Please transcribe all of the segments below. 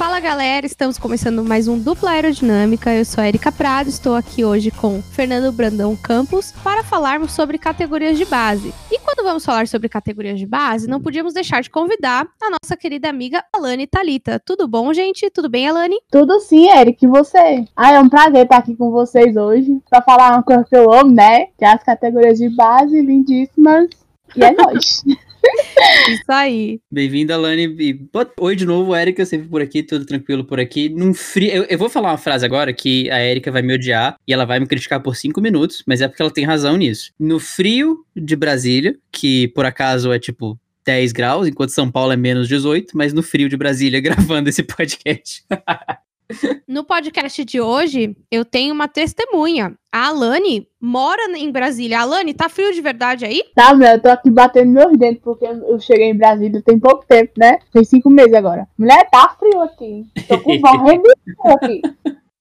Fala galera, estamos começando mais um Dupla Aerodinâmica. Eu sou a Erika Prado, estou aqui hoje com Fernando Brandão Campos para falarmos sobre categorias de base. E quando vamos falar sobre categorias de base, não podíamos deixar de convidar a nossa querida amiga Alane Talita. Tudo bom, gente? Tudo bem, Alane? Tudo sim, Eric. E você? Ah, é um prazer estar aqui com vocês hoje para falar uma coisa que eu amo, né? Que é as categorias de base lindíssimas. E é nóis. Isso aí. Bem-vinda, Lani. Oi de novo, Érica, sempre por aqui, tudo tranquilo por aqui. Num frio. Eu, eu, vou falar uma frase agora que a Érica vai me odiar e ela vai me criticar por cinco minutos, mas é porque ela tem razão nisso. No frio de Brasília, que por acaso é tipo 10 graus, enquanto São Paulo é menos 18, mas no frio de Brasília gravando esse podcast. No podcast de hoje, eu tenho uma testemunha. A Alane mora em Brasília. Alane, tá frio de verdade aí? Tá, meu, eu tô aqui batendo meus dentes porque eu cheguei em Brasília tem pouco tempo, né? Tem cinco meses agora. Mulher, tá frio aqui. Tô com morrendo de frio aqui.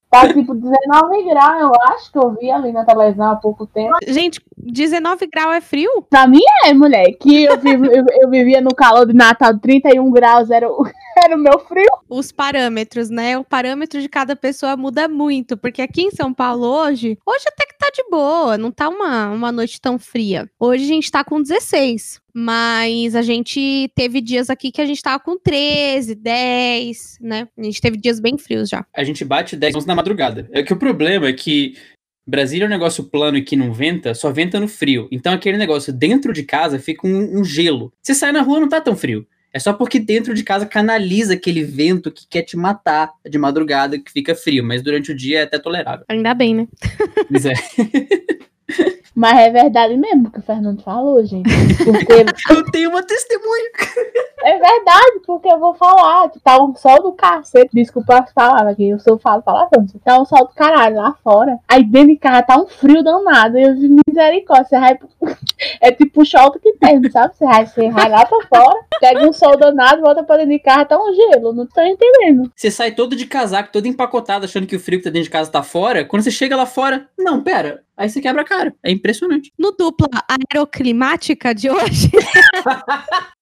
Tá tipo 19 graus, eu acho que eu vi ali na televisão há pouco tempo. Gente, 19 graus é frio? Pra mim é, mulher. Que eu, vivo, eu, eu, vivia no calor de Natal, 31 graus era o, era o meu frio. Os parâmetros, né? O parâmetro de cada pessoa muda muito. Porque aqui em São Paulo hoje, hoje até que tá de boa, não tá uma, uma noite tão fria. Hoje a gente tá com 16. Mas a gente teve dias aqui que a gente tava com 13, 10, né? A gente teve dias bem frios já. A gente bate 10 11 na madrugada. É que o problema é que Brasília é um negócio plano e que não venta, só venta no frio. Então aquele negócio dentro de casa fica um, um gelo. Você sai na rua não tá tão frio. É só porque dentro de casa canaliza aquele vento que quer te matar de madrugada, que fica frio, mas durante o dia é até tolerável. Ainda bem, né? Pois é. Mas é verdade mesmo que o Fernando falou, gente. Porque... eu tenho uma testemunha. É verdade, porque eu vou falar que tá um sol do cacete. Desculpa as palavras aqui, eu sou falo palavrão. Tá um sol do caralho lá fora. Aí dentro de casa tá um frio danado. Eu vi misericórdia. Você vai... É tipo o show que tem, sabe? Você vai, vai lá pra fora, pega um sol danado, volta pra dentro de casa, tá um gelo. Não tô entendendo. Você sai todo de casaco, todo empacotado, achando que o frio que tá dentro de casa tá fora. Quando você chega lá fora, não, pera, Aí você quebra a cara. É impressionante. No dupla aeroclimática de hoje.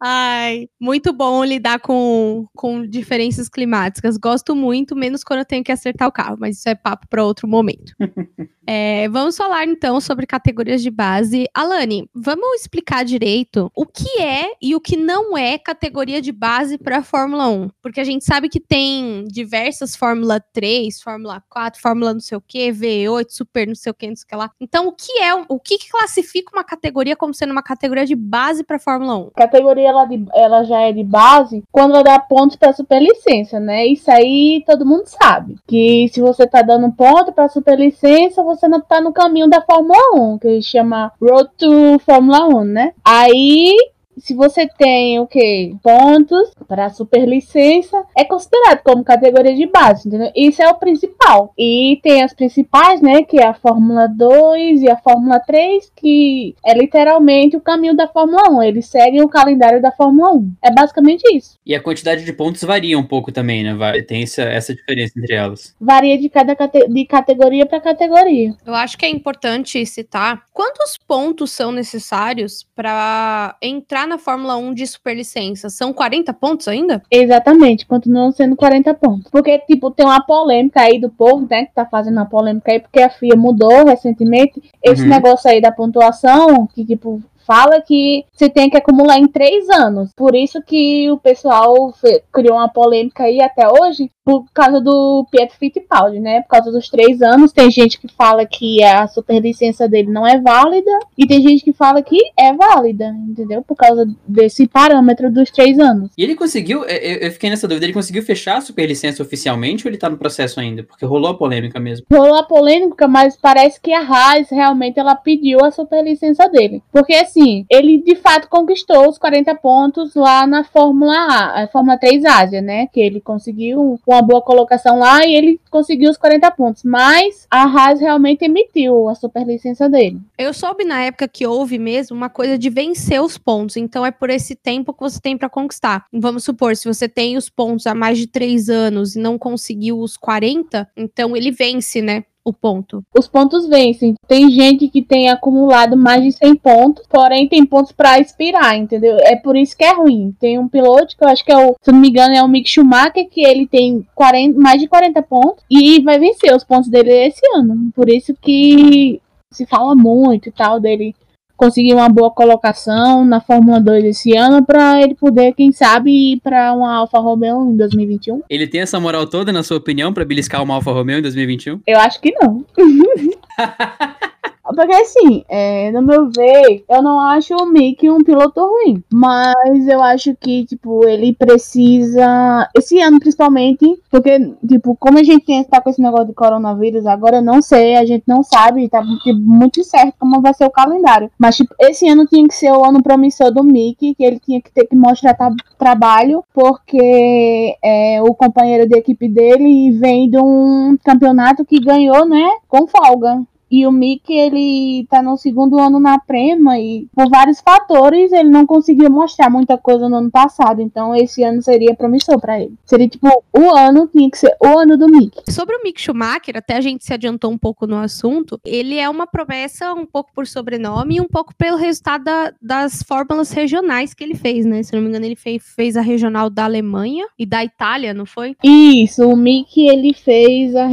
Ai, muito bom lidar com, com diferenças climáticas. Gosto muito, menos quando eu tenho que acertar o carro, mas isso é papo para outro momento. é, vamos falar então sobre categorias de base. Alane, vamos explicar direito o que é e o que não é categoria de base para a Fórmula 1. Porque a gente sabe que tem diversas Fórmula 3, Fórmula 4, Fórmula não sei o que, V8, Super não sei o que, não sei o que lá. Então, o que é, o que classifica uma categoria como sendo uma categoria de base para Fórmula 1? Categoria ela, de, ela já é de base quando ela dá pontos para superlicença, né? Isso aí todo mundo sabe. Que se você tá dando ponto para superlicença, você não tá no caminho da Fórmula 1, que chama Road to Fórmula 1, né? Aí se você tem o que pontos para superlicença é considerado como categoria de base, entendeu? Isso é o principal. E tem as principais, né, que é a Fórmula 2 e a Fórmula 3, que é literalmente o caminho da Fórmula 1. Eles seguem o calendário da Fórmula 1. É basicamente isso. E a quantidade de pontos varia um pouco também, né? Tem essa, essa diferença entre elas. Varia de cada cate de categoria para categoria. Eu acho que é importante citar quantos pontos são necessários para entrar na Fórmula 1 de superlicença? São 40 pontos ainda? Exatamente, continuam sendo 40 pontos. Porque, tipo, tem uma polêmica aí do povo, né, que tá fazendo uma polêmica aí, porque a FIA mudou recentemente esse uhum. negócio aí da pontuação, que, tipo, fala que você tem que acumular em três anos. Por isso que o pessoal criou uma polêmica aí até hoje, por causa do Pietro Fittipaldi, né? Por causa dos três anos. Tem gente que fala que a superlicença dele não é válida e tem gente que fala que é válida, entendeu? Por causa desse parâmetro dos três anos. E ele conseguiu, é, é, eu fiquei nessa dúvida, ele conseguiu fechar a superlicença oficialmente ou ele tá no processo ainda? Porque rolou a polêmica mesmo. Rolou a polêmica, mas parece que a Haas realmente ela pediu a superlicença dele. Porque assim, ele de fato conquistou os 40 pontos lá na Fórmula A, a Fórmula 3 Ásia, né? Que ele conseguiu uma boa colocação lá e ele conseguiu os 40 pontos. Mas a Haas realmente emitiu a superlicença dele. Eu soube na época que houve mesmo uma coisa de vencer os pontos. Então é por esse tempo que você tem para conquistar. Vamos supor, se você tem os pontos há mais de três anos e não conseguiu os 40, então ele vence, né? O ponto? Os pontos vencem. Tem gente que tem acumulado mais de 100 pontos, porém tem pontos para expirar, entendeu? É por isso que é ruim. Tem um piloto que eu acho que é o, se não me engano, é o Mick Schumacher, que ele tem 40, mais de 40 pontos e vai vencer os pontos dele esse ano. Por isso que se fala muito e tal dele conseguir uma boa colocação na Fórmula 2 esse ano para ele poder, quem sabe, ir para uma Alfa Romeo em 2021. Ele tem essa moral toda, na sua opinião, para beliscar uma Alfa Romeo em 2021? Eu acho que não. Porque assim, é, no meu ver, eu não acho o Mick um piloto ruim. Mas eu acho que, tipo, ele precisa. Esse ano, principalmente, porque, tipo, como a gente tem, tá com esse negócio de coronavírus, agora eu não sei, a gente não sabe, tá muito certo como vai ser o calendário. Mas, tipo, esse ano tinha que ser o ano promissor do Mick, que ele tinha que ter que mostrar tra trabalho, porque é, o companheiro de equipe dele vem de um campeonato que ganhou, né, com folga. E o Mick, ele tá no segundo ano na Prema e por vários fatores ele não conseguiu mostrar muita coisa no ano passado. Então esse ano seria promissor para ele. Seria tipo, o ano tinha que ser o ano do Mick. Sobre o Mick Schumacher, até a gente se adiantou um pouco no assunto, ele é uma promessa um pouco por sobrenome e um pouco pelo resultado da, das fórmulas regionais que ele fez, né? Se não me engano, ele fez, fez a regional da Alemanha e da Itália, não foi? Isso, o Mick ele fez a,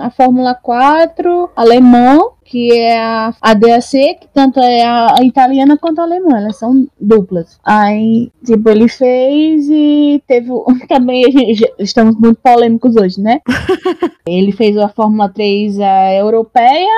a Fórmula 4 alemã que é a, a DAC, que tanto é a, a, italiana quanto a alemã, elas são duplas. Aí, tipo, ele fez e teve. Também estamos muito polêmicos hoje, né? ele fez a Fórmula 3 a europeia,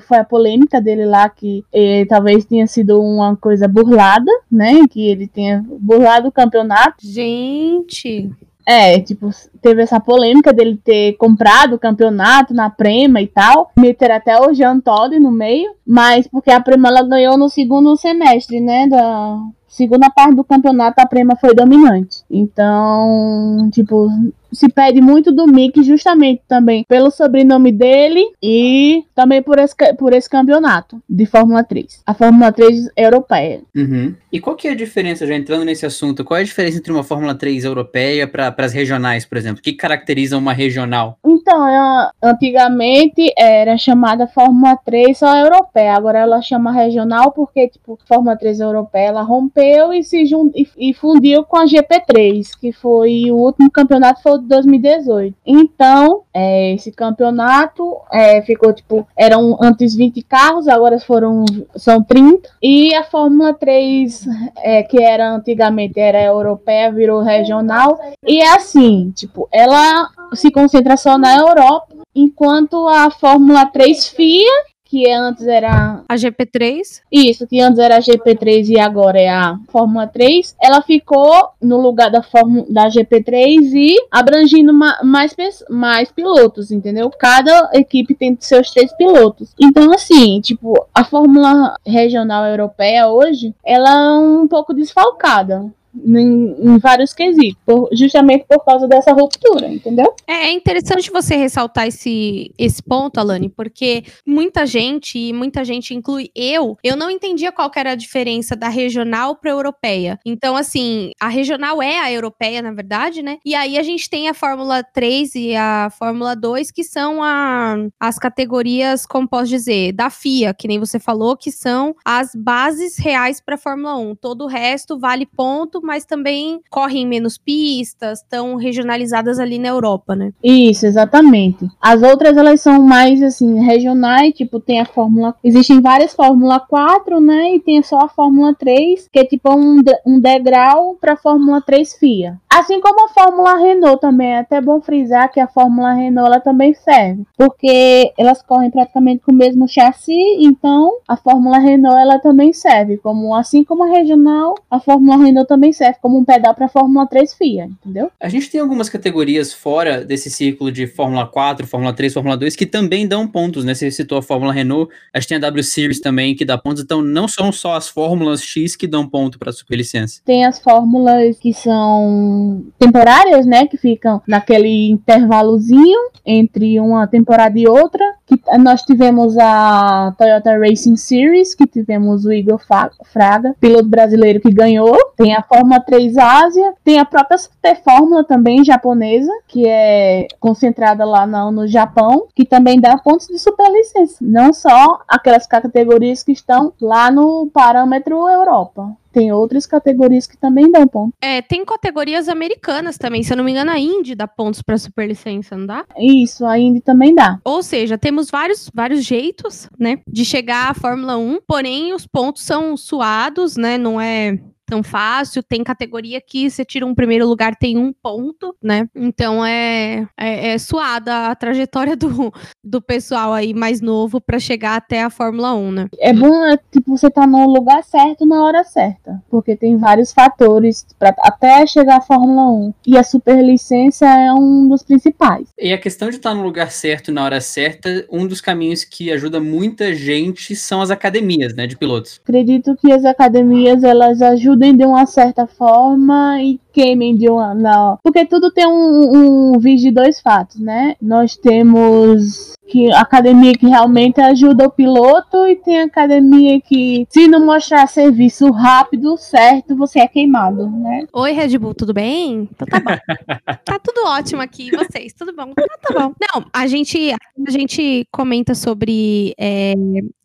foi a polêmica dele lá, que eh, talvez tenha sido uma coisa burlada, né? Que ele tenha burlado o campeonato. Gente. É, tipo, teve essa polêmica dele ter comprado o campeonato na Prema e tal. Meter até o Jean Todt no meio. Mas porque a Prema ela ganhou no segundo semestre, né? Da segunda parte do campeonato, a Prema foi dominante. Então, tipo, se pede muito do Mick justamente também pelo sobrenome dele e também por esse, por esse campeonato de Fórmula 3. A Fórmula 3 europeia. Uhum. E qual que é a diferença, já entrando nesse assunto, qual é a diferença entre uma Fórmula 3 europeia para as regionais, por exemplo? O que caracteriza uma regional? Então, ela, antigamente era chamada Fórmula 3 só europeia, agora ela chama regional porque, tipo, Fórmula 3 europeia, ela rompeu e se jun... e, e fundiu com a GP3, que foi o último campeonato, foi 2018. Então, é, esse campeonato é, ficou tipo, eram antes 20 carros, agora foram são 30. E a Fórmula 3, é, que era antigamente era europeia, virou regional. E é assim, tipo, ela se concentra só na Europa, enquanto a Fórmula 3 FIA que antes era a GP3. Isso, que antes era a GP3 e agora é a Fórmula 3. Ela ficou no lugar da Fórmula da GP3 e abrangindo mais mais pilotos, entendeu? Cada equipe tem seus três pilotos. Então assim, tipo, a Fórmula regional europeia hoje, ela é um pouco desfalcada em, em vários quesitos, por, justamente por causa dessa ruptura, entendeu? É, é interessante você ressaltar esse, esse ponto, Alane, porque muita gente, e muita gente inclui eu, eu não entendia qual era a diferença da regional para europeia. Então, assim, a regional é a europeia, na verdade, né? E aí a gente tem a Fórmula 3 e a Fórmula 2, que são a, as categorias, como posso dizer, da FIA, que nem você falou, que são as bases reais para a Fórmula 1. Todo o resto vale ponto mas também correm menos pistas, estão regionalizadas ali na Europa, né? Isso, exatamente. As outras elas são mais assim regionais, tipo tem a Fórmula, existem várias Fórmula 4, né? E tem só a Fórmula 3, que é tipo um, um degrau para a Fórmula 3 FIA. Assim como a Fórmula Renault também, é até bom frisar que a Fórmula Renault ela também serve, porque elas correm praticamente com o mesmo chassi, então a Fórmula Renault ela também serve, como assim como a regional, a Fórmula Renault também serve como um pedal para Fórmula 3 FIA, entendeu? A gente tem algumas categorias fora desse círculo de Fórmula 4, Fórmula 3, Fórmula 2 que também dão pontos, né? Você citou a Fórmula Renault, a gente tem a W Series também que dá pontos, então não são só as Fórmulas X que dão ponto para a superlicença. Tem as fórmulas que são temporárias, né, que ficam naquele intervalozinho entre uma temporada e outra, que nós tivemos a Toyota Racing Series, que tivemos o Igor Fraga, piloto brasileiro que ganhou. Tem a Fórmula 3 Ásia, tem a própria Super Fórmula também japonesa, que é concentrada lá no, no Japão, que também dá pontos de superlicença. Não só aquelas categorias que estão lá no parâmetro Europa tem outras categorias que também dão pontos. É, tem categorias americanas também. Se eu não me engano, a Indy dá pontos para superlicença, não dá? Isso, a Indy também dá. Ou seja, temos vários, vários jeitos, né, de chegar à Fórmula 1, porém os pontos são suados, né? Não é tão fácil. Tem categoria que você tira um primeiro lugar, tem um ponto, né? Então é, é, é suada a trajetória do, do pessoal aí mais novo para chegar até a Fórmula 1, né? É bom, é, tipo, você tá no lugar certo na hora certa, porque tem vários fatores para até chegar à Fórmula 1. E a superlicença é um dos principais. E a questão de estar no lugar certo na hora certa, um dos caminhos que ajuda muita gente são as academias, né, de pilotos. Acredito que as academias elas ajudam ajudem de uma certa forma e queimem de uma. Não. Porque tudo tem um, um vídeo de dois fatos, né? Nós temos que academia que realmente ajuda o piloto e tem academia que se não mostrar serviço rápido, certo, você é queimado, né? Oi, Red Bull, tudo bem? Então tá bom. tá tudo ótimo aqui, e vocês, tudo bom? Então tá bom. Não, a gente, a gente comenta sobre é,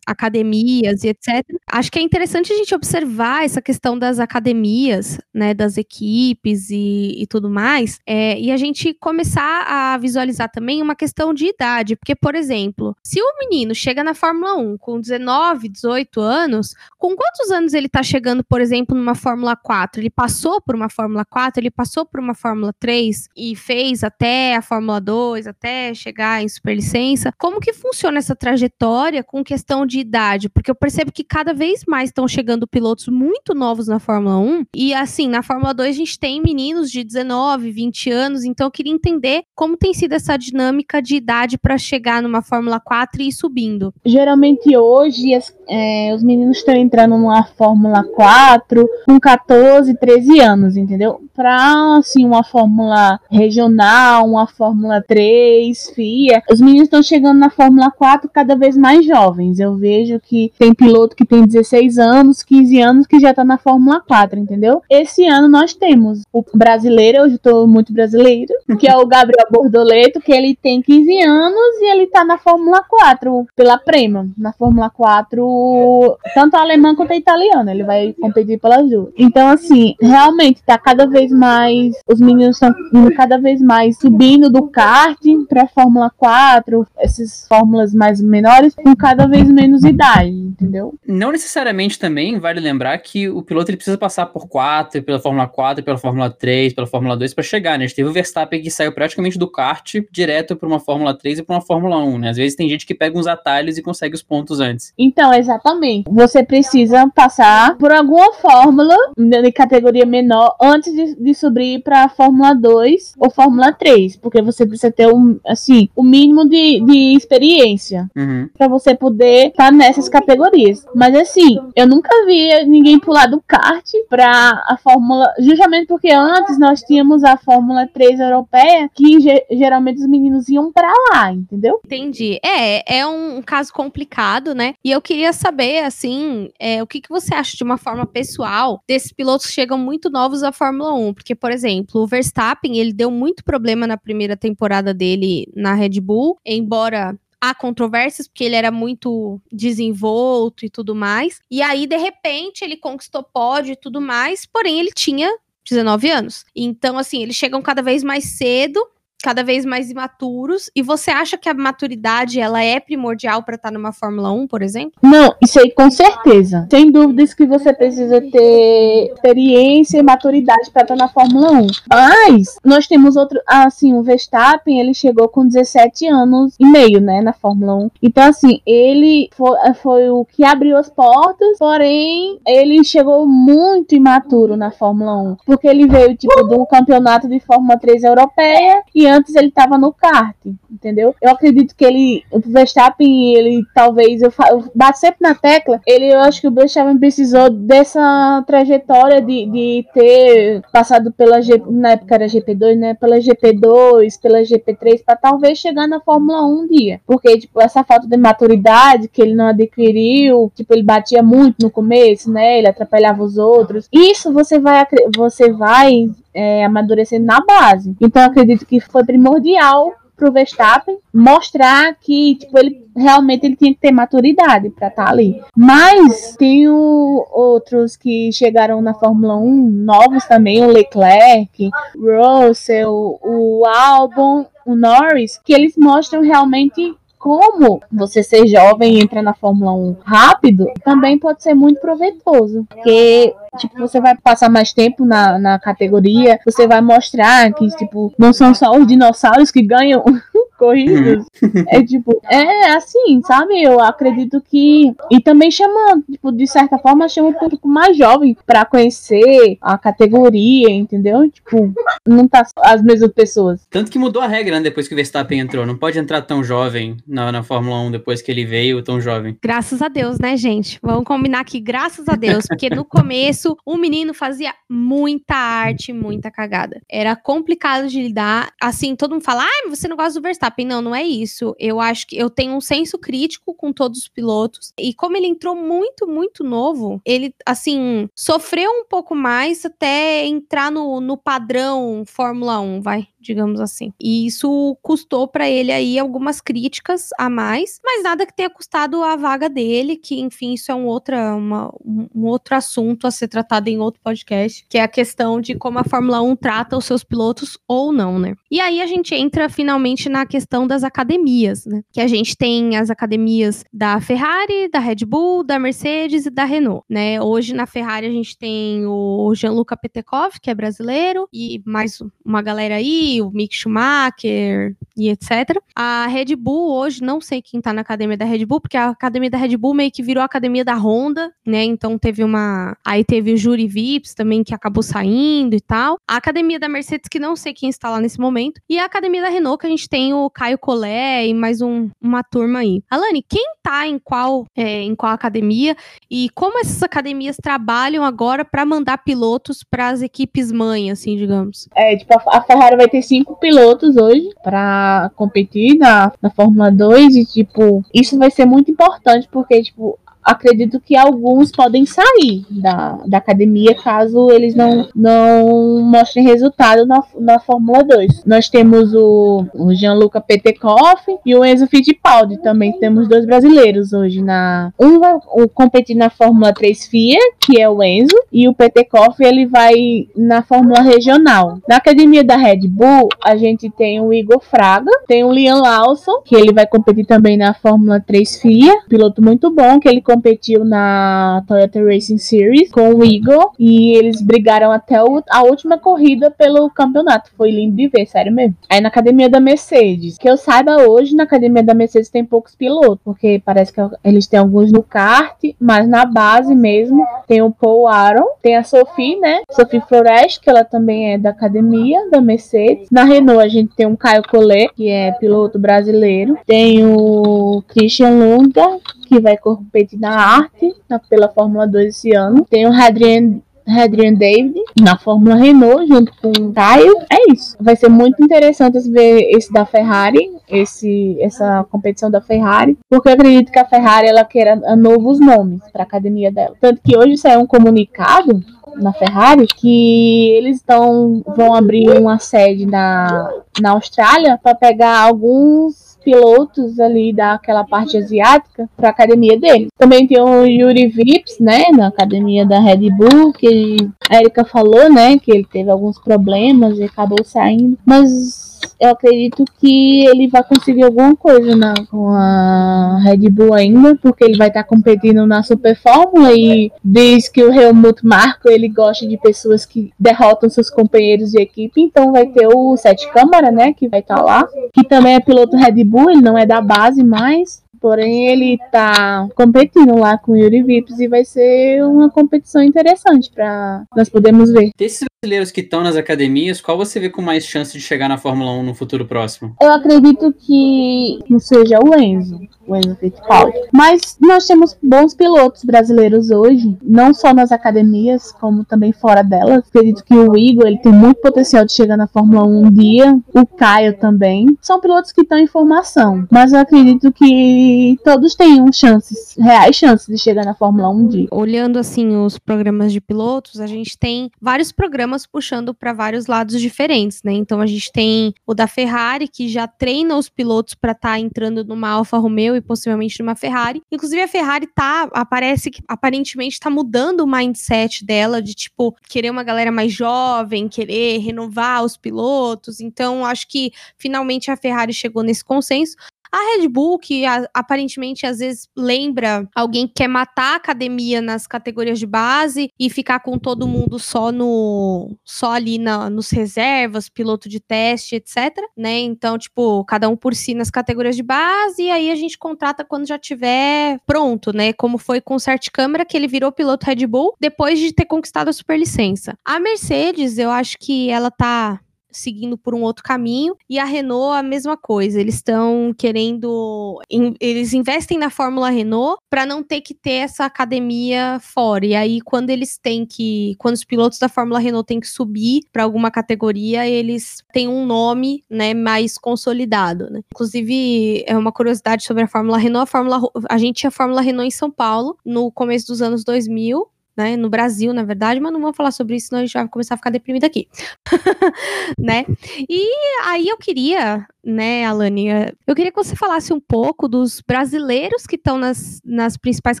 academias e etc. Acho que é interessante a gente observar essa questão das academias, né, das equipes e, e tudo mais, é, e a gente começar a visualizar também uma questão de idade, porque, por exemplo, se o menino chega na Fórmula 1 com 19, 18 anos, com quantos anos ele tá chegando, por exemplo, numa Fórmula 4? Ele passou por uma Fórmula 4, ele passou por uma Fórmula 3 e fez até a Fórmula 2, até chegar em superlicença. Como que funciona essa trajetória com questão de idade? Porque eu percebo que cada vez mais estão chegando pilotos muito novos na Fórmula 1 e assim, na Fórmula 2 a gente tem meninos de 19, 20 anos, então eu queria entender como tem sido essa dinâmica de idade para chegar numa Fórmula 4 e ir subindo. Geralmente hoje as, é, os meninos estão entrando numa Fórmula 4 com 14, 13 anos, entendeu? Para assim, uma Fórmula regional, uma Fórmula 3, FIA. Os meninos estão chegando na Fórmula 4 cada vez mais jovens. Eu vejo que tem piloto que tem 16 anos, 15 anos que já está na Fórmula 4, entendeu? Esse ano nós temos o brasileiro, hoje estou muito brasileiro, que é o Gabriel Bordoleto, que ele tem 15 anos e ele está na Fórmula 4 pela Prema. Na Fórmula 4, tanto alemã quanto italiana, ele vai competir pelas duas. Então, assim, realmente está cada vez mais, os meninos estão indo cada vez mais subindo do kart para Fórmula 4, essas fórmulas mais menores, com cada vez menos idade, entendeu? Não necessariamente também vale lembrar que o piloto ele precisa passar por 4, pela Fórmula 4, pela Fórmula 3, pela Fórmula 2 para chegar, né? A gente teve o Verstappen que saiu praticamente do kart direto para uma Fórmula 3 e para uma Fórmula 1, né? Às vezes tem gente que pega uns atalhos e consegue os pontos antes. Então, exatamente. Você precisa passar por alguma fórmula de categoria menor antes de, de subir para a Fórmula 2 ou Fórmula 3, porque você precisa ter um, assim, o mínimo de, de experiência uhum. para você poder estar tá nessas categorias. Mas assim, eu nunca vi ninguém pular do kart para a Fórmula, justamente porque antes nós tínhamos a Fórmula 3 europeia que geralmente os meninos iam para lá, entendeu? Entendi. É, é um caso complicado, né? E eu queria saber, assim, é, o que, que você acha de uma forma pessoal desses pilotos que chegam muito novos à Fórmula 1? Porque, por exemplo, o Verstappen, ele deu muito problema na primeira temporada dele na Red Bull, embora há controvérsias, porque ele era muito desenvolto e tudo mais. E aí, de repente, ele conquistou pódio e tudo mais, porém ele tinha 19 anos. Então, assim, eles chegam cada vez mais cedo cada vez mais imaturos. E você acha que a maturidade ela é primordial para estar tá numa Fórmula 1, por exemplo? Não, isso aí com certeza. Sem dúvidas que você precisa ter experiência e maturidade para estar tá na Fórmula 1. Mas nós temos outro, assim, o Verstappen, ele chegou com 17 anos e meio, né, na Fórmula 1. Então assim, ele foi, foi o que abriu as portas, porém ele chegou muito imaturo na Fórmula 1, porque ele veio tipo de um campeonato de Fórmula 3 europeia e antes ele estava no kart, entendeu? Eu acredito que ele, o Verstappen, ele talvez, eu, eu bato sempre na tecla, ele, eu acho que o Verstappen precisou dessa trajetória de, de ter passado pela, G, na época era GP2, né, pela GP2, pela GP3, para talvez chegar na Fórmula 1 um dia, porque, tipo, essa falta de maturidade que ele não adquiriu, tipo, ele batia muito no começo, né, ele atrapalhava os outros, isso você vai, você vai é, amadurecendo na base. Então, acredito que foi primordial pro Verstappen mostrar que tipo ele realmente ele tinha que ter maturidade para estar tá ali. Mas tem o, outros que chegaram na Fórmula 1 novos também, o Leclerc, Russell, o Albon, o Norris, que eles mostram realmente como você ser jovem e entrar na Fórmula 1 rápido também pode ser muito proveitoso. Porque, tipo, você vai passar mais tempo na, na categoria, você vai mostrar que, tipo, não são só os dinossauros que ganham corridas. Uhum. é tipo, é assim, sabe? Eu acredito que. E também chama, tipo, de certa forma, chama o público mais jovem para conhecer a categoria, entendeu? Tipo, não tá as mesmas pessoas. Tanto que mudou a regra, né, depois que o Verstappen entrou. Não pode entrar tão jovem na, na Fórmula 1 depois que ele veio, tão jovem. Graças a Deus, né, gente? Vamos combinar aqui, graças a Deus, porque no começo o menino fazia muita arte, muita cagada. Era complicado de lidar. Assim, todo mundo fala, ah, você não gosta do Verstappen, não, não é isso. Eu acho que eu tenho um senso crítico com todos os pilotos. E como ele entrou muito, muito novo, ele, assim, sofreu um pouco mais até entrar no, no padrão Fórmula 1, vai digamos assim. E isso custou para ele aí algumas críticas a mais, mas nada que tenha custado a vaga dele, que enfim, isso é um, outra, uma, um outro assunto a ser tratado em outro podcast, que é a questão de como a Fórmula 1 trata os seus pilotos ou não, né? E aí a gente entra finalmente na questão das academias, né? Que a gente tem as academias da Ferrari, da Red Bull, da Mercedes e da Renault, né? Hoje na Ferrari a gente tem o Gianluca Petekov, que é brasileiro, e mais uma galera aí, o Mick Schumacher e etc. A Red Bull hoje, não sei quem tá na academia da Red Bull, porque a academia da Red Bull meio que virou a academia da Honda, né? Então teve uma. Aí teve o Júri Vips também que acabou saindo e tal. A academia da Mercedes, que não sei quem está lá nesse momento. E a academia da Renault, que a gente tem o Caio Collet e mais um, uma turma aí. Alane, quem tá em qual, é, em qual academia e como essas academias trabalham agora para mandar pilotos para as equipes mãe, assim, digamos? É, tipo, a Ferrari vai ter ter cinco pilotos hoje para competir na, na Fórmula 2 e, tipo, isso vai ser muito importante porque, tipo, acredito que alguns podem sair da, da academia caso eles não, não mostrem resultado na, na Fórmula 2. Nós temos o, o Gianluca Petekoff e o Enzo Fittipaldi. Também temos dois brasileiros hoje na. Um vai competir na Fórmula 3 FIA, que é o Enzo, e o Petekoff ele vai na Fórmula Regional. Na academia da Red Bull, a gente tem o Igor Fraga, tem o Liam Lawson, que ele vai competir também na Fórmula 3 FIA, piloto muito bom, que ele competiu na Toyota Racing Series com o Igor e eles brigaram até o, a última corrida pelo campeonato. Foi lindo de ver, sério mesmo. Aí na academia da Mercedes, que eu saiba hoje, na academia da Mercedes tem poucos pilotos, porque parece que eles têm alguns no kart, mas na base mesmo tem o Paul Aaron, tem a Sophie, né? Sophie Flores, que ela também é da academia da Mercedes. Na Renault a gente tem o Caio Collet, que é piloto brasileiro. Tem o Christian Lunga, que vai competir na arte na, pela Fórmula 2 esse ano. Tem o Adrian Adrian David na Fórmula Renault junto com o Caio. É isso. Vai ser muito interessante ver esse da Ferrari, esse essa competição da Ferrari, porque eu acredito que a Ferrari ela queira novos nomes para a academia dela. Tanto que hoje saiu um comunicado na Ferrari que eles estão vão abrir uma sede na, na Austrália para pegar alguns pilotos ali daquela parte asiática para a academia dele. Também tem o Yuri Vips, né, na academia da Red Bull, que a Erika falou, né, que ele teve alguns problemas e acabou saindo, mas eu acredito que ele vai conseguir alguma coisa na, com a Red Bull ainda, porque ele vai estar tá competindo na Super Fórmula e diz que o Helmut Marko ele gosta de pessoas que derrotam seus companheiros de equipe, então vai ter o Sete Câmara, né, que vai estar tá lá, que também é piloto Red Bull, ele não é da base mais, Porém, ele tá competindo lá com o Yuri Vips e vai ser uma competição interessante para nós podermos ver. Desses brasileiros que estão nas academias, qual você vê com mais chance de chegar na Fórmula 1 no futuro próximo? Eu acredito que não seja o Enzo, Enzo Fittipaldi. Mas nós temos bons pilotos brasileiros hoje, não só nas academias, como também fora delas. Acredito que o Igor ele tem muito potencial de chegar na Fórmula 1 um dia, o Caio também. São pilotos que estão em formação, mas eu acredito que todos têm chances, reais chances de chegar na Fórmula 1 um dia. Olhando assim os programas de pilotos, a gente tem vários programas puxando para vários lados diferentes, né? Então a gente tem o da Ferrari que já treina os pilotos para estar tá entrando numa Alfa Romeo e possivelmente numa Ferrari. Inclusive a Ferrari tá aparece que aparentemente tá mudando o mindset dela de tipo querer uma galera mais jovem, querer renovar os pilotos. Então acho que finalmente a Ferrari chegou nesse consenso. A Red Bull, que a, aparentemente às vezes lembra alguém que quer matar a academia nas categorias de base e ficar com todo mundo só no só ali na, nos reservas, piloto de teste, etc, né? Então, tipo, cada um por si nas categorias de base e aí a gente contrata quando já tiver pronto, né? Como foi com o Cert Câmara que ele virou piloto Red Bull depois de ter conquistado a superlicença. A Mercedes, eu acho que ela tá seguindo por um outro caminho. E a Renault, a mesma coisa. Eles estão querendo. In, eles investem na Fórmula Renault para não ter que ter essa academia fora. E aí, quando eles têm que. Quando os pilotos da Fórmula Renault têm que subir para alguma categoria, eles têm um nome né, mais consolidado. Né? Inclusive, é uma curiosidade sobre a Fórmula Renault. A, Fórmula, a gente tinha a Fórmula Renault em São Paulo no começo dos anos 2000 né? No Brasil, na verdade, mas não vamos falar sobre isso, senão a gente vai começar a ficar deprimido aqui. né? E aí eu queria, né, Alane, eh, eu queria que você falasse um pouco dos brasileiros que estão nas, nas principais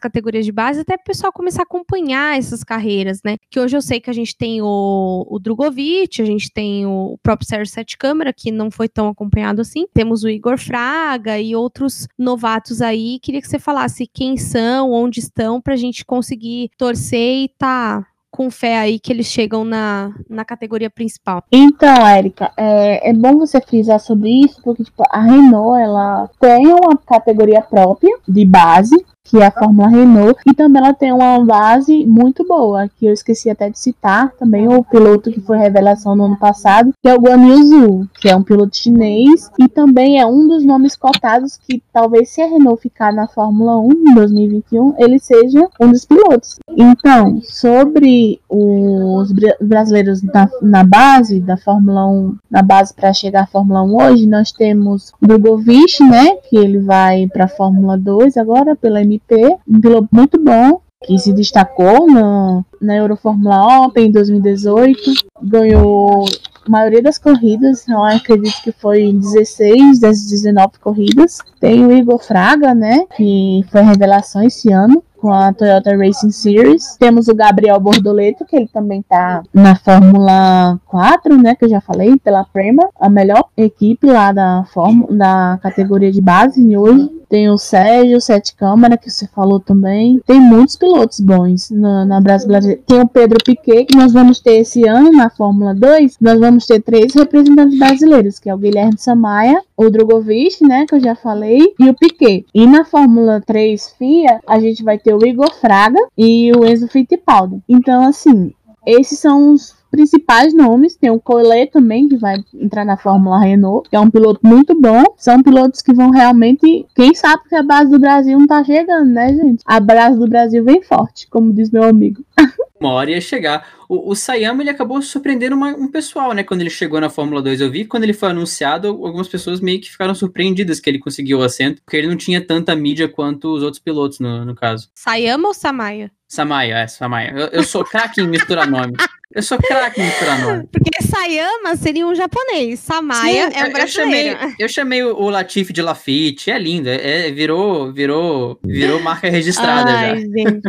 categorias de base, até o pessoal começar a acompanhar essas carreiras, né? Que hoje eu sei que a gente tem o, o Drogovic, a gente tem o próprio Sérgio Sete Câmara, que não foi tão acompanhado assim. Temos o Igor Fraga e outros novatos aí. Queria que você falasse quem são, onde estão, para a gente conseguir torcer e tá com fé aí que eles chegam na, na categoria principal. Então, Érica, é, é bom você frisar sobre isso, porque tipo, a Renault ela tem uma categoria própria de base, que é a Fórmula Renault, e também ela tem uma base muito boa, que eu esqueci até de citar, também o piloto que foi revelação no ano passado, que é o Guan Yu Zhu, que é um piloto chinês, e também é um dos nomes cotados que talvez se a Renault ficar na Fórmula 1 em 2021, ele seja um dos pilotos. Então, sobre os brasileiros na, na base da Fórmula 1, na base para chegar à Fórmula 1 hoje, nós temos o Drogovic, né, que ele vai para a Fórmula 2 agora pela MP um piloto muito bom, que se destacou na, na Euroformula Open em 2018, ganhou a maioria das corridas, eu acredito que foi 16 das 19 corridas. Tem o Igor Fraga, né, que foi revelação esse ano com a Toyota Racing Series. Temos o Gabriel Bordoleto, que ele também tá na Fórmula 4, né, que eu já falei, pela Prema, a melhor equipe lá da, Fórmula, da categoria de base hoje. Tem o Sérgio, Sete Câmara, que você falou também. Tem muitos pilotos bons na, na brasileira. Tem o Pedro Piquet, que nós vamos ter esse ano na Fórmula 2. Nós vamos ter três representantes brasileiros, que é o Guilherme Samaia, o Drogovic, né, que eu já falei, e o Piquet. E na Fórmula 3 FIA, a gente vai ter o Igor Fraga e o Enzo Fittipaldi. Então, assim, esses são os principais nomes. Tem o Collet também, que vai entrar na Fórmula Renault, que é um piloto muito bom. São pilotos que vão realmente. Quem sabe que a base do Brasil não tá chegando, né, gente? A base do Brasil vem forte, como diz meu amigo. Uma hora ia chegar. O, o Sayama ele acabou surpreendendo uma, um pessoal, né? Quando ele chegou na Fórmula 2. Eu vi quando ele foi anunciado, algumas pessoas meio que ficaram surpreendidas que ele conseguiu o assento, porque ele não tinha tanta mídia quanto os outros pilotos, no, no caso. Sayama ou Samaya? Samaya, é, Samaya. Eu, eu sou craque em misturar nomes. Eu sou craque em misturar nome. Porque Sayama seria um japonês, Samaya Sim, é um brasileiro. Eu chamei, eu chamei o Latif de Lafitte, é lindo, é, é, virou, virou, virou marca registrada Ai, já. Gente.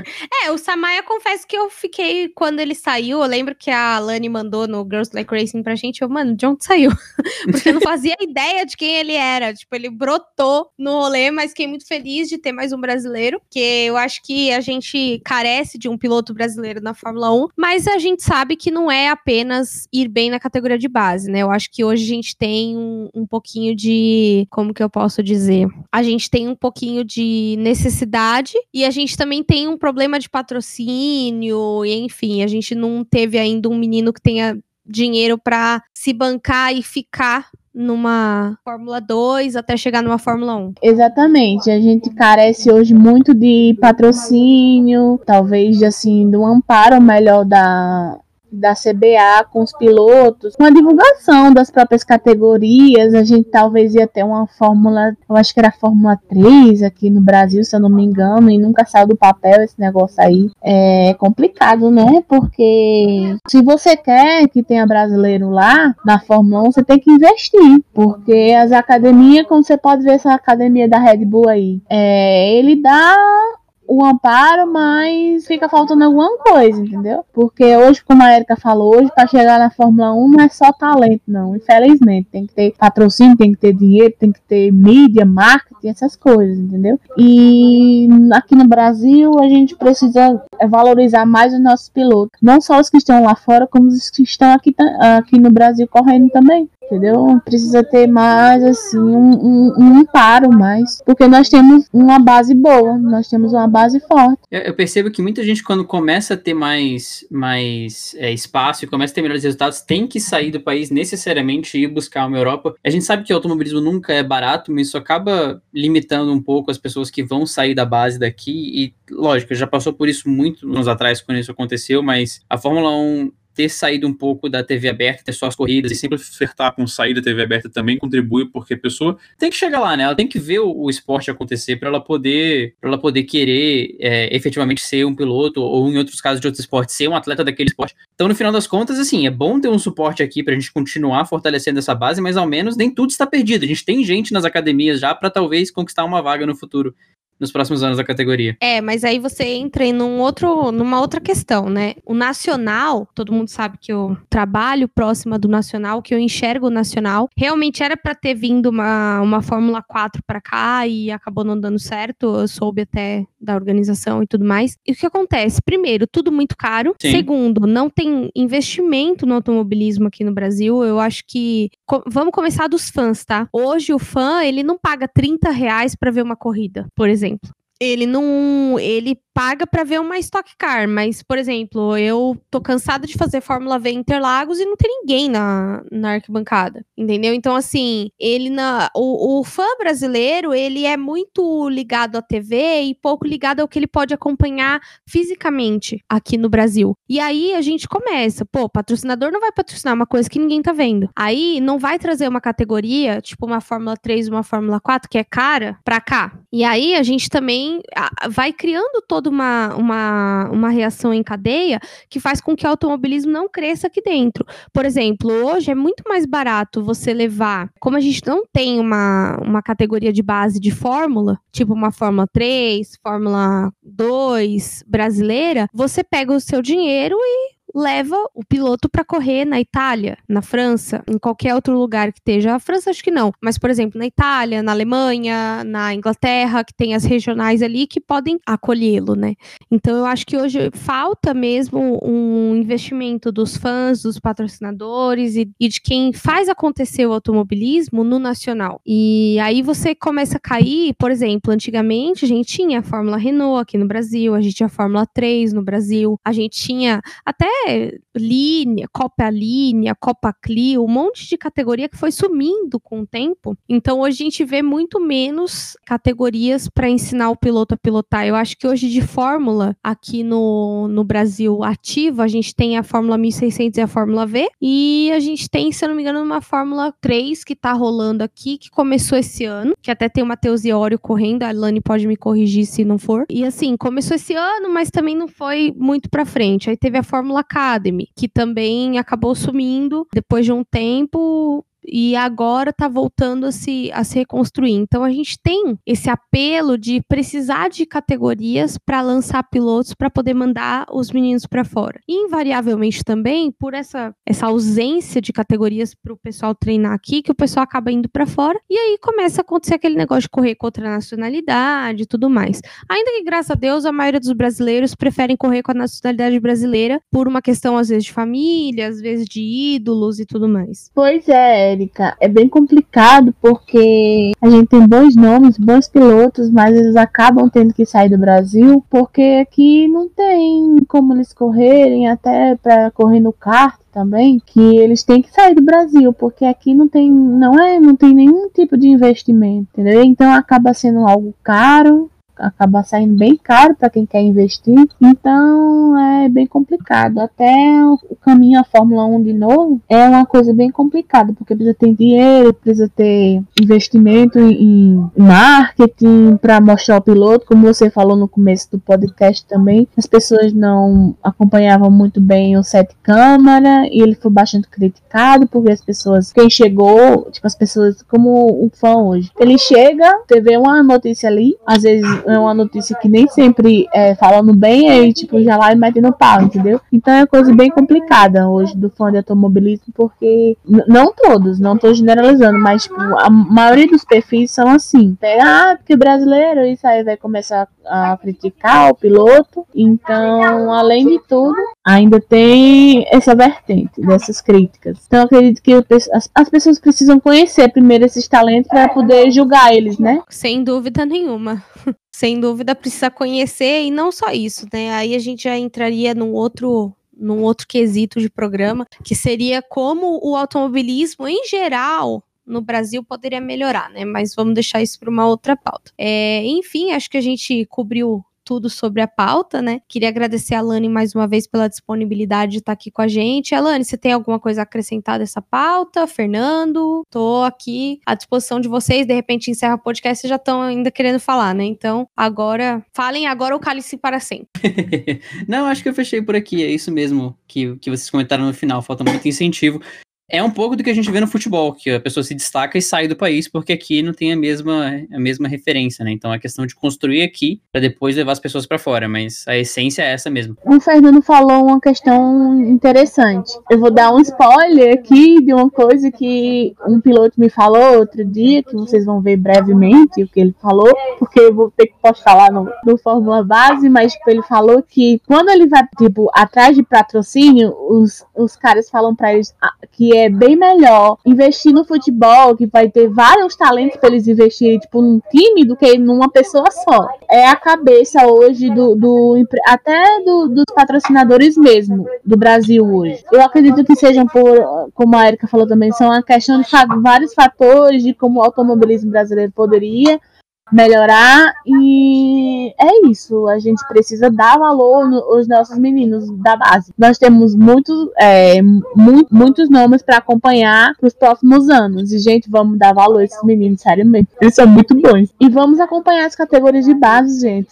É, o Samaya, confesso que eu fiquei, quando ele saiu, eu lembro que a Lani mandou no Girls Like Racing pra gente, eu, mano, de onde saiu? Porque eu não fazia ideia de quem ele era, tipo, ele brotou no rolê, mas fiquei muito feliz de ter mais um brasileiro, porque eu acho que a gente carece de um piloto brasileiro na Fórmula 1, mas a gente sabe que não é apenas ir bem na categoria de base, né? Eu acho que hoje a gente tem um, um pouquinho de. Como que eu posso dizer? A gente tem um pouquinho de necessidade e a gente também tem um problema de patrocínio, e enfim, a gente não teve ainda um menino que tenha dinheiro para se bancar e ficar numa Fórmula 2 até chegar numa Fórmula 1. Exatamente. A gente carece hoje muito de patrocínio, talvez assim, do amparo melhor da da CBA com os pilotos, com a divulgação das próprias categorias, a gente talvez ia ter uma fórmula, eu acho que era Fórmula 3 aqui no Brasil, se eu não me engano, e nunca saiu do papel esse negócio aí. É complicado, né? Porque se você quer que tenha brasileiro lá na Fórmula 1, você tem que investir, porque as academias, como você pode ver essa academia da Red Bull aí, é, ele dá o amparo, mas fica faltando alguma coisa, entendeu? Porque hoje, como a Erika falou, hoje para chegar na Fórmula 1 não é só talento, não. Infelizmente, tem que ter patrocínio, tem que ter dinheiro, tem que ter mídia, marketing, essas coisas, entendeu? E aqui no Brasil a gente precisa valorizar mais os nossos pilotos, não só os que estão lá fora, como os que estão aqui, aqui no Brasil correndo também entendeu? Precisa ter mais, assim, um, um, um amparo mais, porque nós temos uma base boa, nós temos uma base forte. Eu, eu percebo que muita gente, quando começa a ter mais, mais é, espaço e começa a ter melhores resultados, tem que sair do país necessariamente e ir buscar uma Europa. A gente sabe que o automobilismo nunca é barato, mas isso acaba limitando um pouco as pessoas que vão sair da base daqui e, lógico, já passou por isso muito anos atrás quando isso aconteceu, mas a Fórmula 1 ter saído um pouco da TV aberta, ter só as corridas e sempre ofertar com sair da TV aberta também contribui, porque a pessoa tem que chegar lá, né? Ela tem que ver o, o esporte acontecer para ela poder para ela poder querer é, efetivamente ser um piloto ou em outros casos de outros esportes ser um atleta daquele esporte. Então, no final das contas, assim, é bom ter um suporte aqui para a gente continuar fortalecendo essa base, mas ao menos nem tudo está perdido. A gente tem gente nas academias já para talvez conquistar uma vaga no futuro nos próximos anos da categoria. É, mas aí você entra em um outro, numa outra questão, né? O nacional, todo mundo sabe que eu trabalho próxima do nacional, que eu enxergo o nacional. Realmente era para ter vindo uma, uma Fórmula 4 para cá e acabou não dando certo. Eu soube até da organização e tudo mais. E o que acontece? Primeiro, tudo muito caro. Sim. Segundo, não tem investimento no automobilismo aqui no Brasil. Eu acho que. Co vamos começar dos fãs, tá? Hoje o fã, ele não paga 30 reais para ver uma corrida, por exemplo think ele não. Ele paga para ver uma Stock Car, mas, por exemplo, eu tô cansada de fazer Fórmula V Interlagos e não tem ninguém na, na arquibancada, entendeu? Então, assim, ele na. O, o fã brasileiro, ele é muito ligado à TV e pouco ligado ao que ele pode acompanhar fisicamente aqui no Brasil. E aí a gente começa, pô, patrocinador não vai patrocinar uma coisa que ninguém tá vendo. Aí não vai trazer uma categoria, tipo uma Fórmula 3, uma Fórmula 4, que é cara, pra cá. E aí a gente também vai criando toda uma, uma, uma reação em cadeia que faz com que o automobilismo não cresça aqui dentro. Por exemplo, hoje é muito mais barato você levar, como a gente não tem uma, uma categoria de base de fórmula, tipo uma Fórmula 3, Fórmula 2 brasileira, você pega o seu dinheiro e leva o piloto para correr na Itália, na França, em qualquer outro lugar que esteja. A França acho que não, mas por exemplo, na Itália, na Alemanha, na Inglaterra, que tem as regionais ali que podem acolhê-lo, né? Então eu acho que hoje falta mesmo um investimento dos fãs, dos patrocinadores e, e de quem faz acontecer o automobilismo no nacional. E aí você começa a cair, por exemplo, antigamente a gente tinha a Fórmula Renault aqui no Brasil, a gente tinha a Fórmula 3 no Brasil, a gente tinha até linha, Copa Linha, Copa Clio, um monte de categoria que foi sumindo com o tempo. Então hoje a gente vê muito menos categorias para ensinar o piloto a pilotar. Eu acho que hoje de Fórmula, aqui no, no Brasil ativa, a gente tem a Fórmula 1600 e a Fórmula V, e a gente tem, se eu não me engano, uma Fórmula 3 que tá rolando aqui, que começou esse ano, que até tem o Matheus Iório correndo, a Lani pode me corrigir se não for. E assim, começou esse ano, mas também não foi muito para frente. Aí teve a Fórmula Academy, que também acabou sumindo depois de um tempo e agora está voltando a se, a se reconstruir. Então a gente tem esse apelo de precisar de categorias para lançar pilotos para poder mandar os meninos para fora. E, invariavelmente também, por essa, essa ausência de categorias para o pessoal treinar aqui, que o pessoal acaba indo para fora, e aí começa a acontecer aquele negócio de correr contra a nacionalidade e tudo mais. Ainda que, graças a Deus, a maioria dos brasileiros preferem correr com a nacionalidade brasileira por uma questão, às vezes, de família, às vezes de ídolos e tudo mais. Pois é, Érica, é bem complicado porque a gente tem bons nomes, bons pilotos, mas eles acabam tendo que sair do Brasil porque aqui não tem como eles correrem, até para correr no kart também, que eles têm que sair do Brasil, porque aqui não tem, não é, não tem nenhum tipo de investimento, entendeu? Então acaba sendo algo caro acaba saindo bem caro para quem quer investir. Então é bem complicado. Até o caminho à Fórmula 1 de novo é uma coisa bem complicada, porque precisa ter dinheiro, precisa ter investimento em marketing para mostrar o piloto, como você falou no começo do podcast também. As pessoas não acompanhavam muito bem o set câmara e ele foi bastante criticado porque as pessoas, quem chegou, tipo as pessoas como o fã hoje, ele chega, vê uma notícia ali, às vezes é uma notícia que nem sempre é falando bem, aí tipo, já lá e mete no pau, entendeu? Então é coisa bem complicada hoje do fã de automobilismo, porque não todos, não tô generalizando, mas tipo, a maioria dos perfis são assim. Ah, porque brasileiro, isso aí vai começar a criticar o piloto. Então, além de tudo, ainda tem essa vertente dessas críticas. Então, acredito que as, as pessoas precisam conhecer primeiro esses talentos para poder julgar eles, né? Sem dúvida nenhuma sem dúvida precisa conhecer e não só isso, né? Aí a gente já entraria num outro num outro quesito de programa, que seria como o automobilismo em geral no Brasil poderia melhorar, né? Mas vamos deixar isso para uma outra pauta. É, enfim, acho que a gente cobriu tudo sobre a pauta, né? Queria agradecer a Lani mais uma vez pela disponibilidade de estar aqui com a gente. Alane, você tem alguma coisa a acrescentar dessa pauta? Fernando, tô aqui à disposição de vocês. De repente encerra o podcast, vocês já estão ainda querendo falar, né? Então, agora, falem agora o cálice para sempre. Não, acho que eu fechei por aqui. É isso mesmo que, que vocês comentaram no final. Falta muito incentivo é um pouco do que a gente vê no futebol, que a pessoa se destaca e sai do país porque aqui não tem a mesma, a mesma referência, né? Então é questão de construir aqui para depois levar as pessoas para fora, mas a essência é essa mesmo. O Fernando falou uma questão interessante. Eu vou dar um spoiler aqui de uma coisa que um piloto me falou outro dia, que vocês vão ver brevemente o que ele falou, porque eu vou ter que postar lá no, no Fórmula Base, mas tipo, ele falou que quando ele vai, tipo, atrás de patrocínio, os, os caras falam para eles ah, que é bem melhor investir no futebol, que vai ter vários talentos para eles investirem, tipo, num time do que numa pessoa só. É a cabeça hoje do, do até do, dos patrocinadores mesmo do Brasil hoje. Eu acredito que sejam por, como a Erika falou também, são uma questão de vários fatores de como o automobilismo brasileiro poderia melhorar e é isso. A gente precisa dar valor aos nossos meninos da base. Nós temos muitos, é, muito, muitos nomes para acompanhar para os próximos anos. E, gente, vamos dar valor a esses meninos, seriamente. Eles são muito bons. E vamos acompanhar as categorias de base, gente.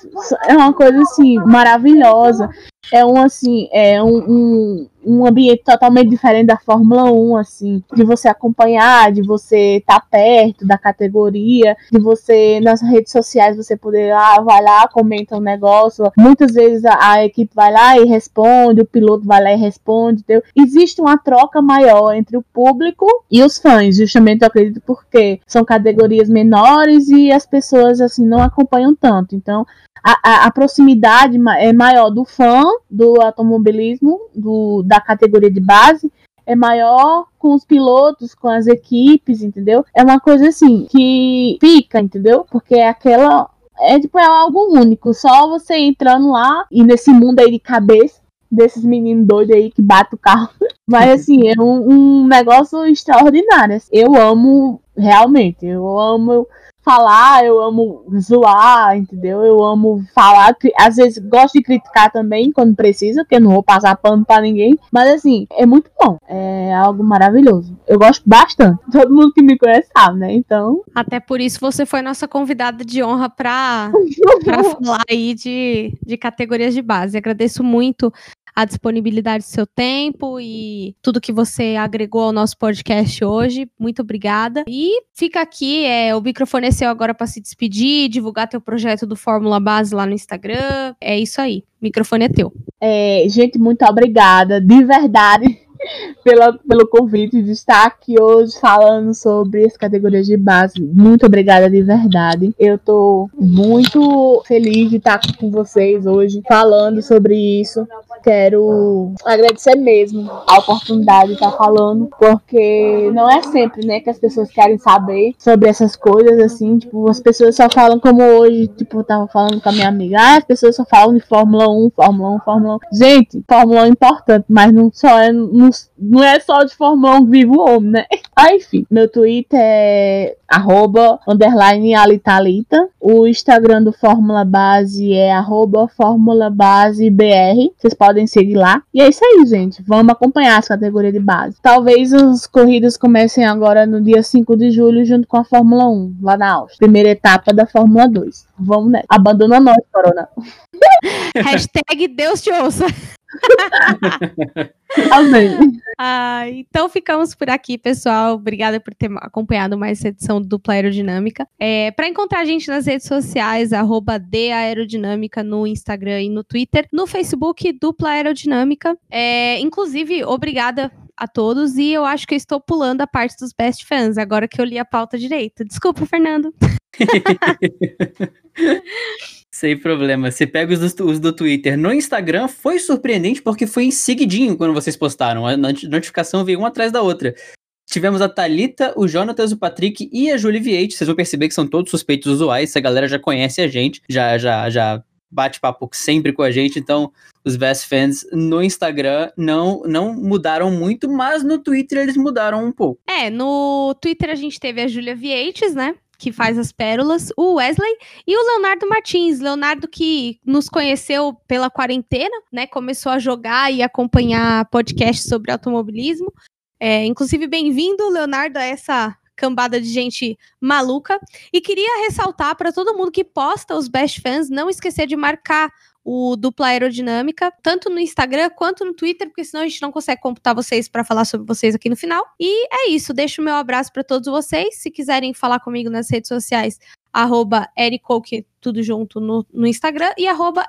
É uma coisa assim maravilhosa é um assim, é um, um, um, ambiente totalmente diferente da Fórmula 1, assim, de você acompanhar, de você estar tá perto da categoria, de você nas redes sociais você poder ah, vai lá, comenta um negócio. Muitas vezes a, a, equipe vai lá e responde, o piloto vai lá e responde. Entendeu? Existe uma troca maior entre o público e os fãs, justamente eu acredito porque são categorias menores e as pessoas assim não acompanham tanto. Então, a, a, proximidade é maior do fã do automobilismo, do, da categoria de base, é maior com os pilotos, com as equipes, entendeu? É uma coisa assim que fica, entendeu? Porque é aquela. É tipo, é algo único. Só você entrando lá e nesse mundo aí de cabeça desses meninos doidos aí que batem o carro. Mas assim, é um, um negócio extraordinário. Eu amo, realmente, eu amo falar, eu amo zoar, entendeu? Eu amo falar, às vezes gosto de criticar também quando precisa, porque eu não vou passar pano para ninguém, mas assim, é muito bom, é algo maravilhoso. Eu gosto bastante. Todo mundo que me conhece sabe, né? Então, até por isso você foi nossa convidada de honra para falar aí de, de categorias de base. Agradeço muito a disponibilidade do seu tempo e tudo que você agregou ao nosso podcast hoje. Muito obrigada. E fica aqui, é, o microfone é seu agora para se despedir, divulgar teu projeto do Fórmula Base lá no Instagram. É isso aí. O microfone é teu. É, gente, muito obrigada, de verdade pela, pelo convite de estar aqui hoje falando sobre as categorias de base. Muito obrigada de verdade. Eu tô muito feliz de estar com vocês hoje falando sobre isso. Quero agradecer mesmo a oportunidade de estar falando, porque não é sempre, né, que as pessoas querem saber sobre essas coisas, assim, tipo, as pessoas só falam como hoje, tipo, eu tava falando com a minha amiga, ah, as pessoas só falam de Fórmula 1, Fórmula 1, Fórmula 1. Gente, Fórmula 1 é importante, mas não só é, não, não é só de Fórmula 1 vivo homem, né? Ah, enfim, meu Twitter é arroba, underline alitalita. O Instagram do Fórmula Base é arroba Fórmula Base BR. Vocês podem seguir lá. E é isso aí, gente. Vamos acompanhar as categorias de base. Talvez as corridas comecem agora no dia 5 de julho, junto com a Fórmula 1, lá na Áustria. Primeira etapa da Fórmula 2. Vamos, né? Abandona nós, Corona. Hashtag Deus te ouça. Amém. Ah, então ficamos por aqui, pessoal. Obrigada por ter acompanhado mais essa edição do Dupla Aerodinâmica. É, Para encontrar a gente nas redes sociais, arroba Aerodinâmica no Instagram e no Twitter. No Facebook, Dupla Aerodinâmica. É, inclusive, obrigada a todos. E eu acho que eu estou pulando a parte dos best fans, agora que eu li a pauta direito. Desculpa, Fernando. Sem problema. Você pega os do, os do, Twitter. No Instagram foi surpreendente porque foi em seguidinho quando vocês postaram. A notificação veio uma atrás da outra. Tivemos a Talita, o Jonatas, o Patrick e a Julie Viete. Vocês vão perceber que são todos suspeitos usuais. Essa galera já conhece a gente, já já já bate papo sempre com a gente. Então, os best fans no Instagram não não mudaram muito, mas no Twitter eles mudaram um pouco. É, no Twitter a gente teve a Julia Vieites, né? Que faz as pérolas, o Wesley e o Leonardo Martins. Leonardo que nos conheceu pela quarentena, né? Começou a jogar e acompanhar podcasts sobre automobilismo. É, inclusive, bem-vindo, Leonardo, a essa cambada de gente maluca. E queria ressaltar para todo mundo que posta os Best Fans, não esquecer de marcar o Dupla Aerodinâmica, tanto no Instagram quanto no Twitter, porque senão a gente não consegue computar vocês para falar sobre vocês aqui no final. E é isso, deixo o meu abraço para todos vocês. Se quiserem falar comigo nas redes sociais, arroba Ericoke, tudo junto no, no Instagram, e arroba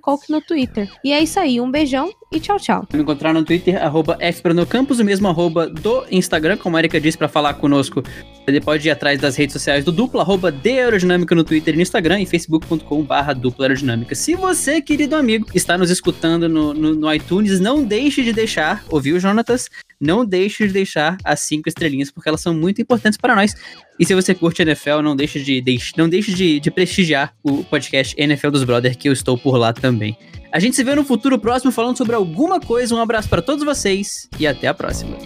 Coke no Twitter. E é isso aí, um beijão e tchau, tchau. Me encontrar no Twitter, arroba Fpranocampos, o mesmo arroba do Instagram, como a Erika disse, para falar conosco. Você pode ir atrás das redes sociais do Dupla, arroba de Aerodinâmica no Twitter e no Instagram, e facebook.com barra Dupla Aerodinâmica. Se você, querido amigo, está nos escutando no, no, no iTunes, não deixe de deixar, ouviu, Jonatas? Não deixe de deixar as cinco estrelinhas, porque elas são muito importantes para nós. E se você curte NFL, não deixe de, de não deixe de, de prestigiar o podcast NFL dos Brothers, que eu estou por lá também. A gente se vê no futuro próximo falando sobre alguma coisa. Um abraço para todos vocês e até a próxima.